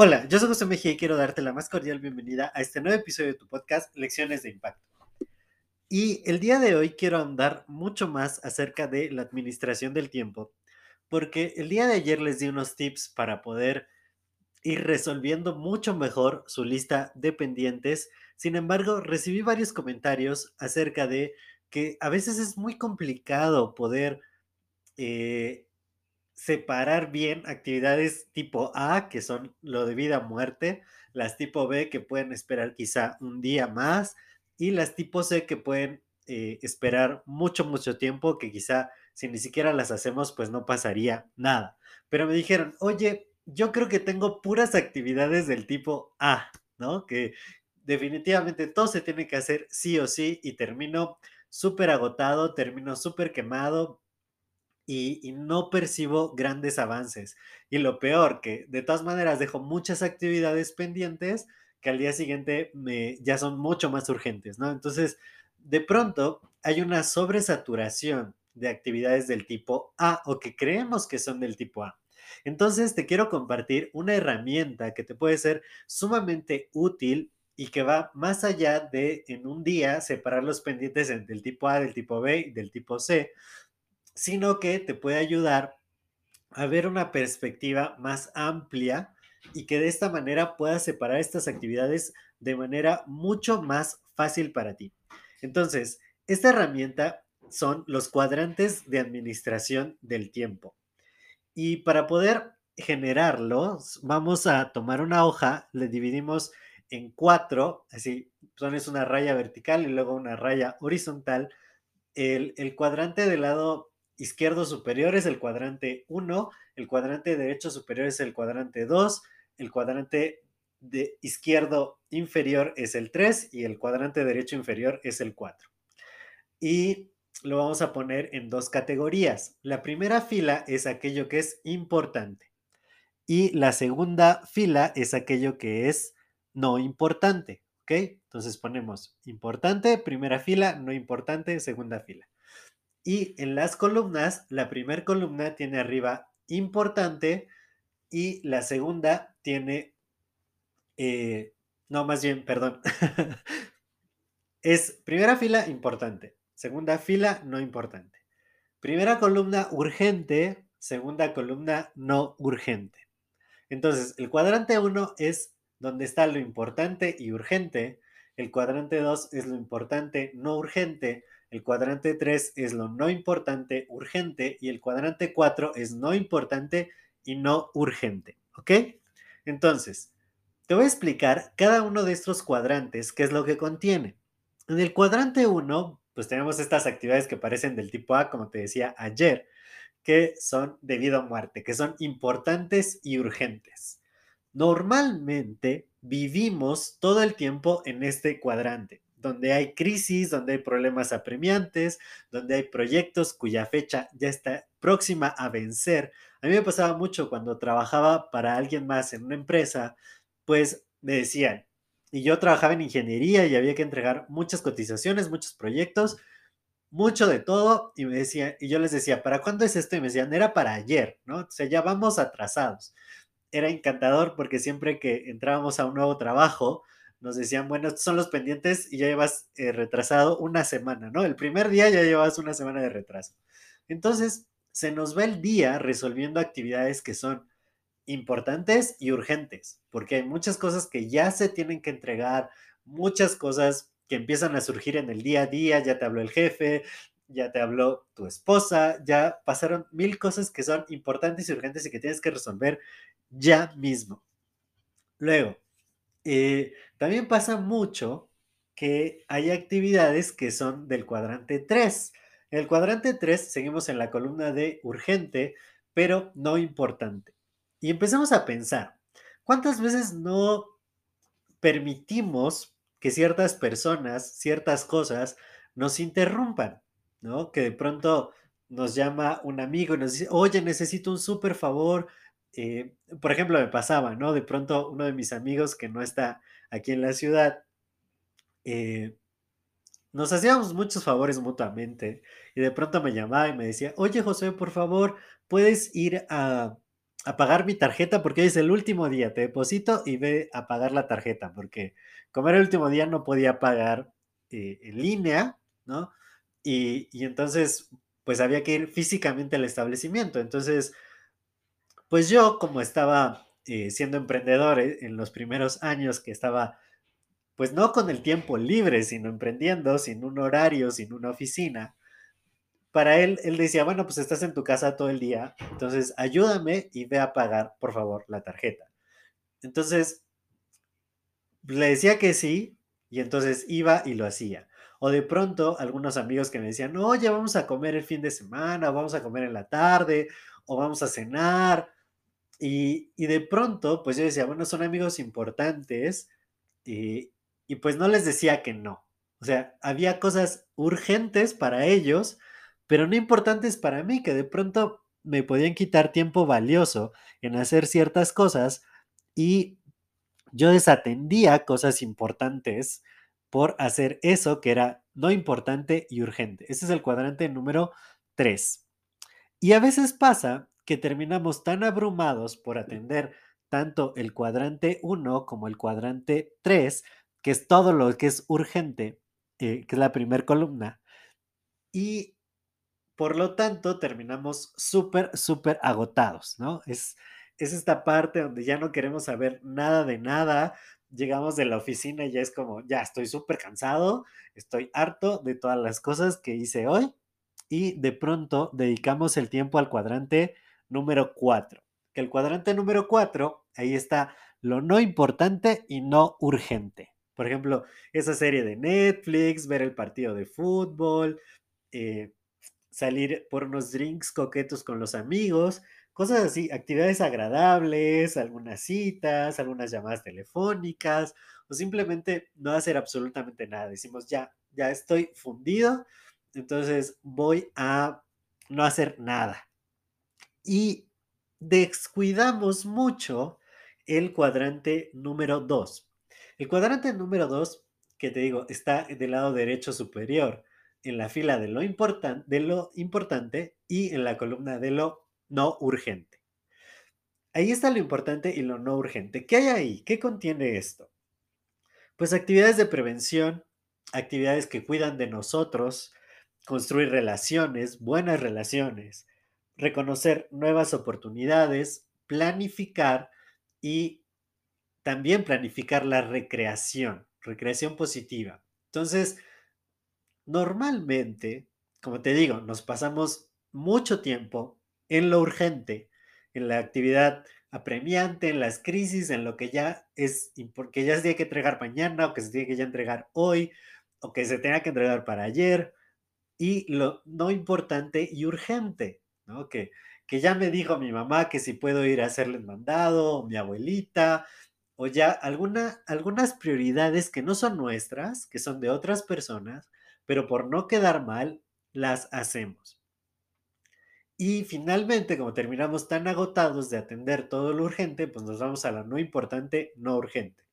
Hola, yo soy José Mejía y quiero darte la más cordial bienvenida a este nuevo episodio de tu podcast Lecciones de Impacto. Y el día de hoy quiero ahondar mucho más acerca de la administración del tiempo, porque el día de ayer les di unos tips para poder ir resolviendo mucho mejor su lista de pendientes. Sin embargo, recibí varios comentarios acerca de que a veces es muy complicado poder eh, separar bien actividades tipo A, que son lo de vida muerte, las tipo B, que pueden esperar quizá un día más, y las tipo C, que pueden eh, esperar mucho, mucho tiempo, que quizá si ni siquiera las hacemos, pues no pasaría nada. Pero me dijeron, oye, yo creo que tengo puras actividades del tipo A, ¿no? Que definitivamente todo se tiene que hacer sí o sí y termino súper agotado, termino súper quemado, y, no percibo grandes avances. Y lo peor, que de todas maneras dejo muchas actividades pendientes que al día siguiente me, ya son mucho más urgentes, ¿no? Entonces, de pronto hay una sobresaturación de actividades del tipo A o que creemos que son del tipo A. Entonces, te quiero compartir una herramienta que te puede ser sumamente útil y que va más allá de en un día separar los pendientes entre el tipo A, del tipo B y del tipo C, sino que te puede ayudar a ver una perspectiva más amplia y que de esta manera puedas separar estas actividades de manera mucho más fácil para ti. Entonces, esta herramienta son los cuadrantes de administración del tiempo. Y para poder generarlos, vamos a tomar una hoja, le dividimos en cuatro, así pones una raya vertical y luego una raya horizontal. El, el cuadrante del lado izquierdo superior es el cuadrante 1, el cuadrante derecho superior es el cuadrante 2, el cuadrante de izquierdo inferior es el 3 y el cuadrante derecho inferior es el 4. Y lo vamos a poner en dos categorías. La primera fila es aquello que es importante y la segunda fila es aquello que es no importante. Entonces ponemos importante, primera fila, no importante, segunda fila. Y en las columnas, la primera columna tiene arriba importante y la segunda tiene, eh, no, más bien, perdón, es primera fila importante, segunda fila no importante. Primera columna urgente, segunda columna no urgente. Entonces, el cuadrante 1 es donde está lo importante y urgente, el cuadrante 2 es lo importante, no urgente, el cuadrante 3 es lo no importante, urgente, y el cuadrante 4 es no importante y no urgente. ¿Ok? Entonces, te voy a explicar cada uno de estos cuadrantes, qué es lo que contiene. En el cuadrante 1, pues tenemos estas actividades que parecen del tipo A, como te decía ayer, que son debido a muerte, que son importantes y urgentes. Normalmente vivimos todo el tiempo en este cuadrante donde hay crisis, donde hay problemas apremiantes, donde hay proyectos cuya fecha ya está próxima a vencer. A mí me pasaba mucho cuando trabajaba para alguien más en una empresa, pues me decían, y yo trabajaba en ingeniería y había que entregar muchas cotizaciones, muchos proyectos, mucho de todo, y me decía, y yo les decía, ¿para cuándo es esto? Y me decían, era para ayer, ¿no? O sea, ya vamos atrasados. Era encantador porque siempre que entrábamos a un nuevo trabajo, nos decían, bueno, son los pendientes y ya llevas eh, retrasado una semana, ¿no? El primer día ya llevas una semana de retraso. Entonces, se nos va el día resolviendo actividades que son importantes y urgentes, porque hay muchas cosas que ya se tienen que entregar, muchas cosas que empiezan a surgir en el día a día, ya te habló el jefe, ya te habló tu esposa, ya pasaron mil cosas que son importantes y urgentes y que tienes que resolver ya mismo. Luego, eh, también pasa mucho que hay actividades que son del cuadrante 3, En el cuadrante 3 seguimos en la columna de urgente, pero no importante. Y empezamos a pensar, ¿cuántas veces no permitimos que ciertas personas, ciertas cosas nos interrumpan? ¿No? Que de pronto nos llama un amigo y nos dice, oye, necesito un súper favor. Eh, por ejemplo, me pasaba, ¿no? De pronto uno de mis amigos que no está aquí en la ciudad, eh, nos hacíamos muchos favores mutuamente y de pronto me llamaba y me decía, oye José, por favor, puedes ir a, pagar mi tarjeta porque hoy es el último día, te deposito y ve a pagar la tarjeta, porque como era el último día no podía pagar eh, en línea, ¿no? Y entonces, pues había que ir físicamente al establecimiento. Entonces, pues yo como estaba eh, siendo emprendedor eh, en los primeros años que estaba pues no con el tiempo libre, sino emprendiendo, sin un horario, sin una oficina. Para él, él decía, bueno, pues estás en tu casa todo el día, entonces ayúdame y ve a pagar, por favor, la tarjeta. Entonces, le decía que sí, y entonces iba y lo hacía. O de pronto, algunos amigos que me decían, oye, vamos a comer el fin de semana, o vamos a comer en la tarde, o vamos a cenar. Y, y de pronto, pues yo decía, bueno, son amigos importantes, y, y pues no les decía que no. O sea, había cosas urgentes para ellos, pero no importantes para mí, que de pronto me podían quitar tiempo valioso en hacer ciertas cosas y yo desatendía cosas importantes por hacer eso que era no importante y urgente. Ese es el cuadrante número 3. Y a veces pasa que terminamos tan abrumados por atender tanto el cuadrante 1 como el cuadrante 3 que es todo lo que es urgente, eh, que es la primera columna. Y por lo tanto terminamos súper, súper agotados, ¿no? Es, es esta parte donde ya no queremos saber nada de nada. Llegamos de la oficina y ya es como, ya estoy súper cansado, estoy harto de todas las cosas que hice hoy y de pronto dedicamos el tiempo al cuadrante número 4. Que el cuadrante número 4, ahí está lo no importante y no urgente. Por ejemplo, esa serie de Netflix, ver el partido de fútbol, eh, salir por unos drinks coquetos con los amigos, cosas así, actividades agradables, algunas citas, algunas llamadas telefónicas, o simplemente no hacer absolutamente nada. Decimos, ya, ya estoy fundido, entonces voy a no hacer nada. Y descuidamos mucho el cuadrante número 2. El cuadrante número 2, que te digo, está del lado derecho superior, en la fila de lo, de lo importante y en la columna de lo no urgente. Ahí está lo importante y lo no urgente. ¿Qué hay ahí? ¿Qué contiene esto? Pues actividades de prevención, actividades que cuidan de nosotros, construir relaciones, buenas relaciones, reconocer nuevas oportunidades, planificar y también planificar la recreación, recreación positiva. Entonces, normalmente, como te digo, nos pasamos mucho tiempo en lo urgente, en la actividad apremiante, en las crisis, en lo que ya es, porque ya se tiene que entregar mañana o que se tiene que ya entregar hoy o que se tenga que entregar para ayer y lo no importante y urgente, Que, que ya me dijo mi mamá que si puedo ir a hacerle el mandado, o mi abuelita, o ya alguna, algunas prioridades que no son nuestras, que son de otras personas, pero por no quedar mal, las hacemos. Y finalmente, como terminamos tan agotados de atender todo lo urgente, pues nos vamos a la no importante, no urgente,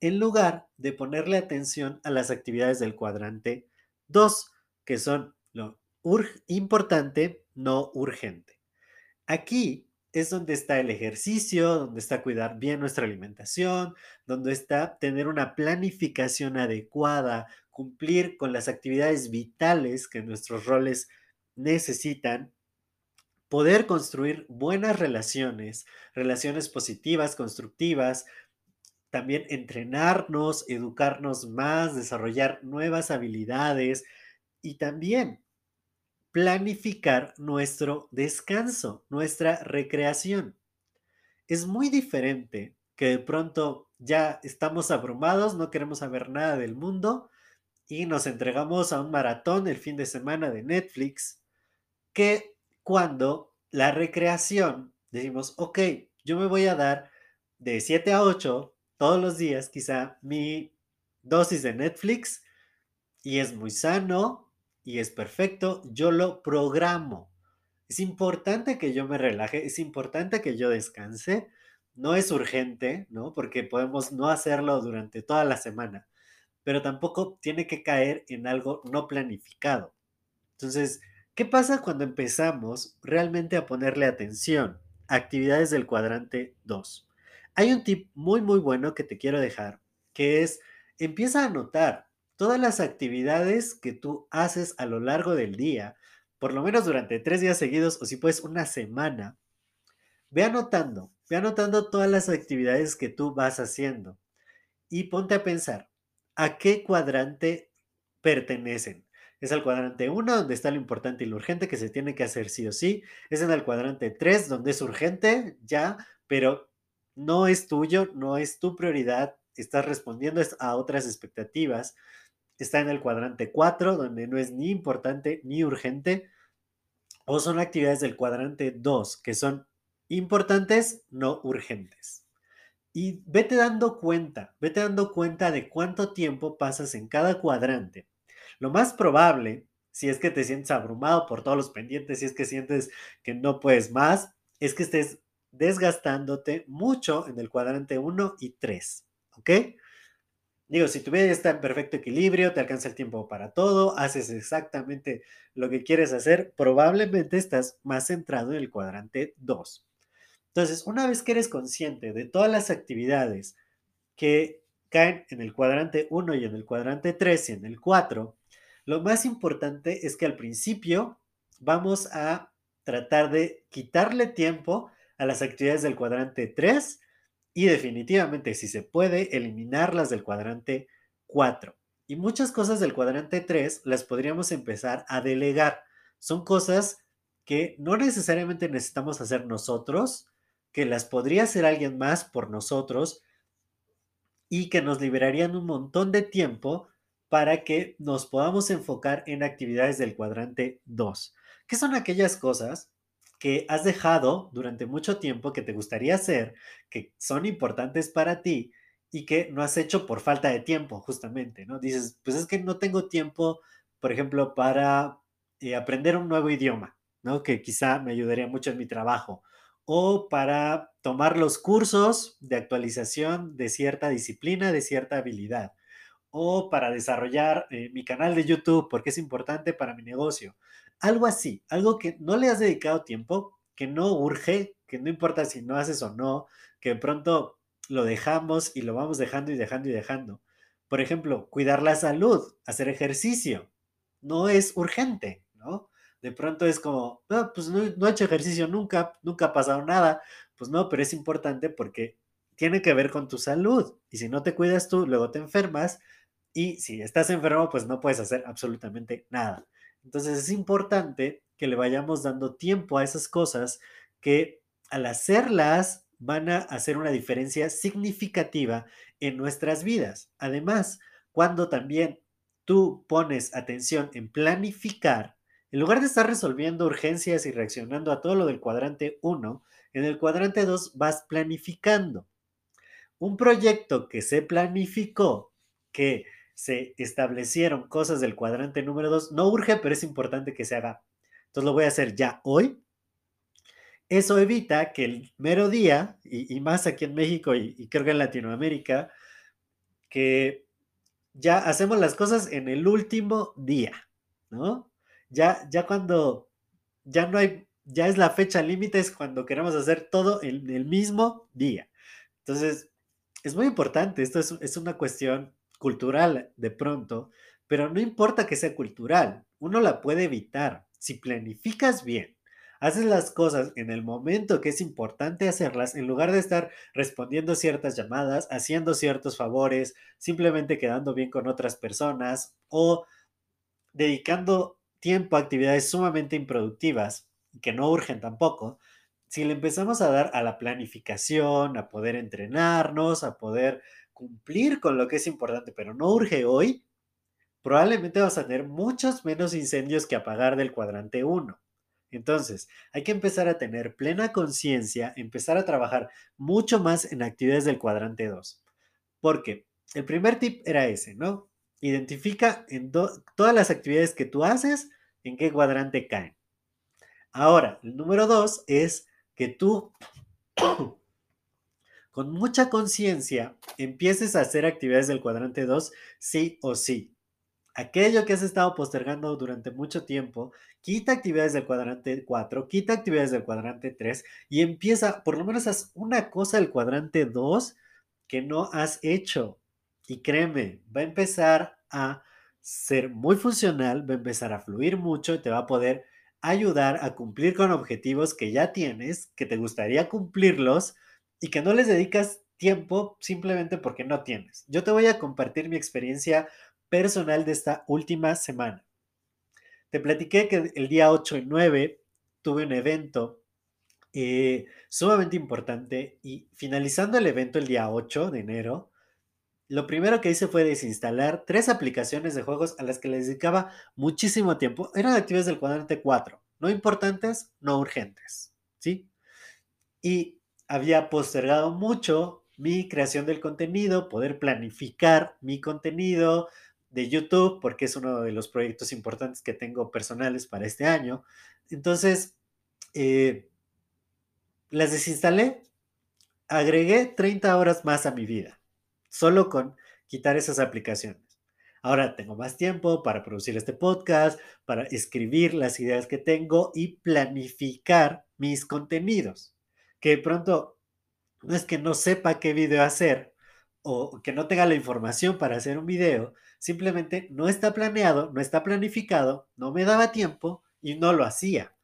en lugar de ponerle atención a las actividades del cuadrante 2, que son lo importante, no urgente. Aquí es donde está el ejercicio, donde está cuidar bien nuestra alimentación, donde está tener una planificación adecuada, cumplir con las actividades vitales que nuestros roles necesitan, poder construir buenas relaciones, relaciones positivas, constructivas, también entrenarnos, educarnos más, desarrollar nuevas habilidades y también planificar nuestro descanso, nuestra recreación. Es muy diferente que de pronto ya estamos abrumados, no queremos saber nada del mundo y nos entregamos a un maratón el fin de semana de Netflix, que cuando la recreación decimos, ok, yo me voy a dar de 7 a 8 todos los días, quizá mi dosis de Netflix, y es muy sano y es perfecto, yo lo programo. Es importante que yo me relaje, es importante que yo descanse, no es urgente, ¿no? Porque podemos no hacerlo durante toda la semana, pero tampoco tiene que caer en algo no planificado. Entonces, ¿qué pasa cuando empezamos realmente a ponerle atención? Actividades del cuadrante 2. Hay un tip muy, muy bueno que te quiero dejar, que es, empieza a anotar todas las actividades que tú haces a lo largo del día, por lo menos durante tres días seguidos o si puedes una semana. Ve anotando, ve anotando todas las actividades que tú vas haciendo y ponte a pensar, ¿a qué cuadrante pertenecen? Es el cuadrante 1, donde está lo importante y lo urgente que se tiene que hacer sí o sí. Es en el cuadrante 3, donde es urgente, ya, pero no es tuyo, no es tu prioridad, estás respondiendo a otras expectativas. Está en el cuadrante 4, donde no es ni importante ni urgente. O son actividades del cuadrante 2, que son importantes, no urgentes. Y vete dando cuenta, vete dando cuenta de cuánto tiempo pasas en cada cuadrante. Lo más probable, si es que te sientes abrumado por todos los pendientes, si es que sientes que no puedes más, es que estés desgastándote mucho en el cuadrante 1 y 3, ¿ok? Digo, si tu vida está en perfecto equilibrio, te alcanza el tiempo para todo, haces exactamente lo que quieres hacer, probablemente estás más centrado en el cuadrante 2. Entonces, una vez que eres consciente de todas las actividades que caen en el cuadrante 1 y en el cuadrante 3 y en el 4, lo más importante es que al principio vamos a tratar de quitarle tiempo a las actividades del cuadrante 3 y definitivamente, si se puede, eliminarlas del cuadrante 4. Y muchas cosas del cuadrante 3 las podríamos empezar a delegar. Son cosas que no necesariamente necesitamos hacer nosotros, que las podría hacer alguien más por nosotros y que nos liberarían un montón de tiempo para que nos podamos enfocar en actividades del cuadrante 2. ¿Qué son aquellas cosas que has dejado durante mucho tiempo que te gustaría hacer, que son importantes para ti y que no has hecho por falta de tiempo, justamente, ¿no? Dices, pues es que no tengo tiempo, por ejemplo, para eh, aprender un nuevo idioma, ¿no? Que quizá me ayudaría mucho en mi trabajo, o para tomar los cursos de actualización de cierta disciplina, de cierta habilidad, o para desarrollar eh, mi canal de YouTube porque es importante para mi negocio. Algo así, algo que no le has dedicado tiempo, que no urge, que no importa si no haces o no, que de pronto lo dejamos y lo vamos dejando y dejando y dejando. Por ejemplo, cuidar la salud, hacer ejercicio, no es urgente, ¿no? De pronto es como, no, pues no, no he hecho ejercicio nunca, nunca ha pasado nada. Pues no, pero es importante porque tiene que ver con tu salud. Y si no te cuidas tú, luego te enfermas. Y si estás enfermo, pues no puedes hacer absolutamente nada. Entonces es importante que le vayamos dando tiempo a esas cosas que al hacerlas van a hacer una diferencia significativa en nuestras vidas. Además, cuando también tú pones atención en planificar, en lugar de estar resolviendo urgencias y reaccionando a todo lo del cuadrante 1, en el cuadrante 2 vas planificando. Un proyecto que se planificó, que se establecieron cosas del cuadrante número 2. No urge, pero es importante que se haga. Entonces lo voy a hacer ya hoy. Eso evita que el mero día, y, más aquí en México y, creo que en Latinoamérica, que ya hacemos las cosas en el último día, ¿no? Ya, ya cuando ya no hay, ya es la fecha límite, es cuando queremos hacer todo en el mismo día. Entonces, es muy importante, esto es, es una cuestión cultural de pronto, pero no importa que sea cultural, uno la puede evitar. Si planificas bien, haces las cosas en el momento que es importante hacerlas, en lugar de estar respondiendo ciertas llamadas, haciendo ciertos favores, simplemente quedando bien con otras personas o dedicando tiempo a actividades sumamente improductivas que no urgen tampoco, si le empezamos a dar a la planificación, a poder entrenarnos, a poder cumplir con lo que es importante, pero no urge hoy, probablemente vas a tener muchos menos incendios que apagar del cuadrante 1. Entonces, hay que empezar a tener plena conciencia, empezar a trabajar mucho más en actividades del cuadrante 2. Porque el primer tip era ese, ¿no? Identifica en todas las actividades que tú haces, en qué cuadrante caen. Ahora, el número 2 es que tú con mucha conciencia empieces a hacer actividades del cuadrante 2 sí o sí. Aquello que has estado postergando durante mucho tiempo, quita actividades del cuadrante 4, quita actividades del cuadrante 3 y empieza, por lo menos haz una cosa del cuadrante 2 que no has hecho. Y créeme, va a empezar a ser muy funcional, va a empezar a fluir mucho y te va a poder ayudar a cumplir con objetivos que ya tienes, que te gustaría cumplirlos y que no les dedicas tiempo simplemente porque no tienes. Yo te voy a compartir mi experiencia personal de esta última semana. Te platiqué que el día 8 y 9 tuve un evento eh, sumamente importante y finalizando el evento el día 8 de enero, lo primero que hice fue desinstalar tres aplicaciones de juegos a las que les dedicaba muchísimo tiempo. Eran actividades del cuadrante 4, no importantes, no urgentes, ¿sí? Y había postergado mucho mi creación del contenido, poder planificar mi contenido de YouTube, porque es uno de los proyectos importantes que tengo personales para este año. Entonces, eh, las desinstalé, agregué 30 horas más a mi vida, solo con quitar esas aplicaciones. Ahora tengo más tiempo para producir este podcast, para escribir las ideas que tengo y planificar mis contenidos que de pronto no es que no sepa qué video hacer o que no tenga la información para hacer un video, simplemente no está planeado, no está planificado, no me daba tiempo y no lo hacía.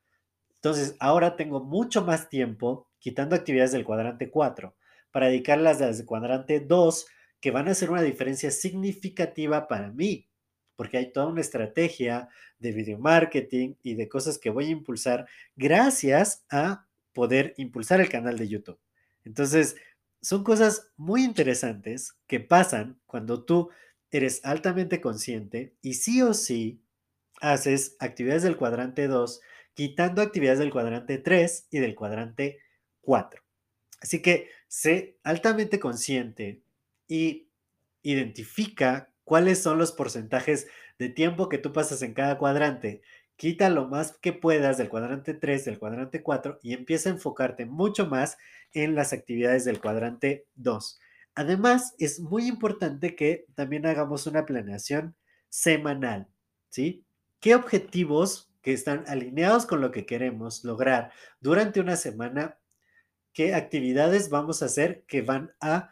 Entonces, ahora tengo mucho más tiempo quitando actividades del cuadrante 4 para dedicarlas al cuadrante 2 que van a hacer una diferencia significativa para mí, porque hay toda una estrategia de video marketing y de cosas que voy a impulsar gracias a poder impulsar el canal de YouTube. Entonces, son cosas muy interesantes que pasan cuando tú eres altamente consciente y sí o sí haces actividades del cuadrante 2, quitando actividades del cuadrante 3 y del cuadrante 4. Así que sé altamente consciente y identifica cuáles son los porcentajes de tiempo que tú pasas en cada cuadrante quita lo más que puedas del cuadrante 3, del cuadrante 4 y empieza a enfocarte mucho más en las actividades del cuadrante 2. Además, es muy importante que también hagamos una planeación semanal, ¿sí? ¿Qué objetivos que están alineados con lo que queremos lograr durante una semana? ¿Qué actividades vamos a hacer que van a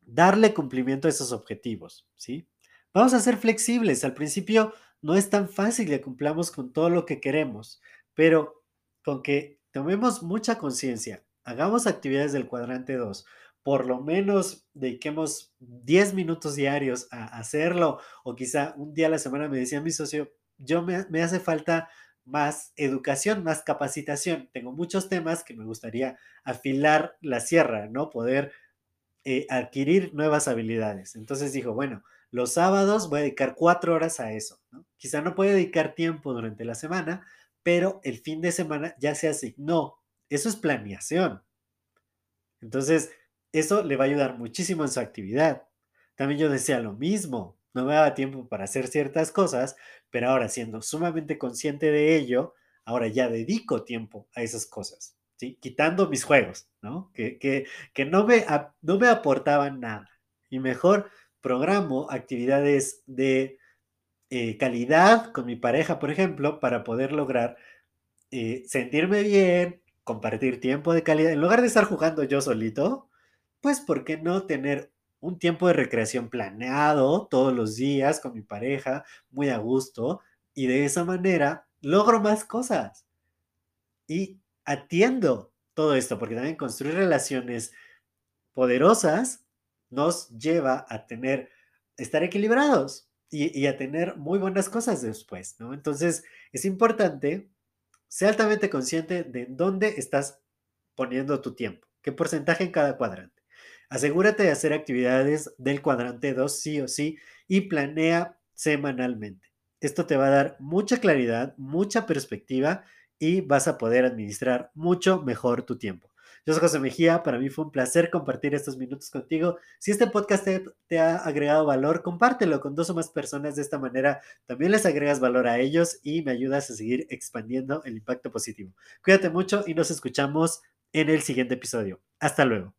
darle cumplimiento a esos objetivos, ¿sí? Vamos a ser flexibles. Al principio no es tan fácil que cumplamos con todo lo que queremos, pero con que tomemos mucha conciencia, hagamos actividades del cuadrante 2, por lo menos dediquemos 10 minutos diarios a hacerlo, o quizá un día a la semana me decía mi socio, yo me, hace falta más educación, más capacitación. Tengo muchos temas que me gustaría afilar la sierra, ¿no? Poder eh, adquirir nuevas habilidades. Entonces dijo, bueno, los sábados voy a dedicar cuatro horas a eso. Quizá no puede dedicar tiempo durante la semana, pero el fin de semana ya se asignó. Eso es planeación. Entonces, eso le va a ayudar muchísimo en su actividad. También yo decía lo mismo. No me daba tiempo para hacer ciertas cosas, pero ahora siendo sumamente consciente de ello, ahora ya dedico tiempo a esas cosas, ¿sí? Quitando mis juegos, ¿no? Que, que, no, me, no me aportaban nada. Y mejor programo actividades de eh, calidad con mi pareja, por ejemplo, para poder lograr eh, sentirme bien, compartir tiempo de calidad. En lugar de estar jugando yo solito, pues, ¿por qué no tener un tiempo de recreación planeado todos los días con mi pareja, muy a gusto? Y de esa manera logro más cosas. Y atiendo todo esto, porque también construir relaciones poderosas nos lleva a tener, estar equilibrados y, a tener muy buenas cosas después, ¿no? Entonces, es importante ser altamente consciente de dónde estás poniendo tu tiempo, qué porcentaje en cada cuadrante. Asegúrate de hacer actividades del cuadrante 2 sí o sí y planea semanalmente. Esto te va a dar mucha claridad, mucha perspectiva y vas a poder administrar mucho mejor tu tiempo. Yo soy José Mejía, para mí fue un placer compartir estos minutos contigo. Si este podcast te, ha agregado valor, compártelo con dos o más personas. De esta manera también les agregas valor a ellos y me ayudas a seguir expandiendo el impacto positivo. Cuídate mucho y nos escuchamos en el siguiente episodio. Hasta luego.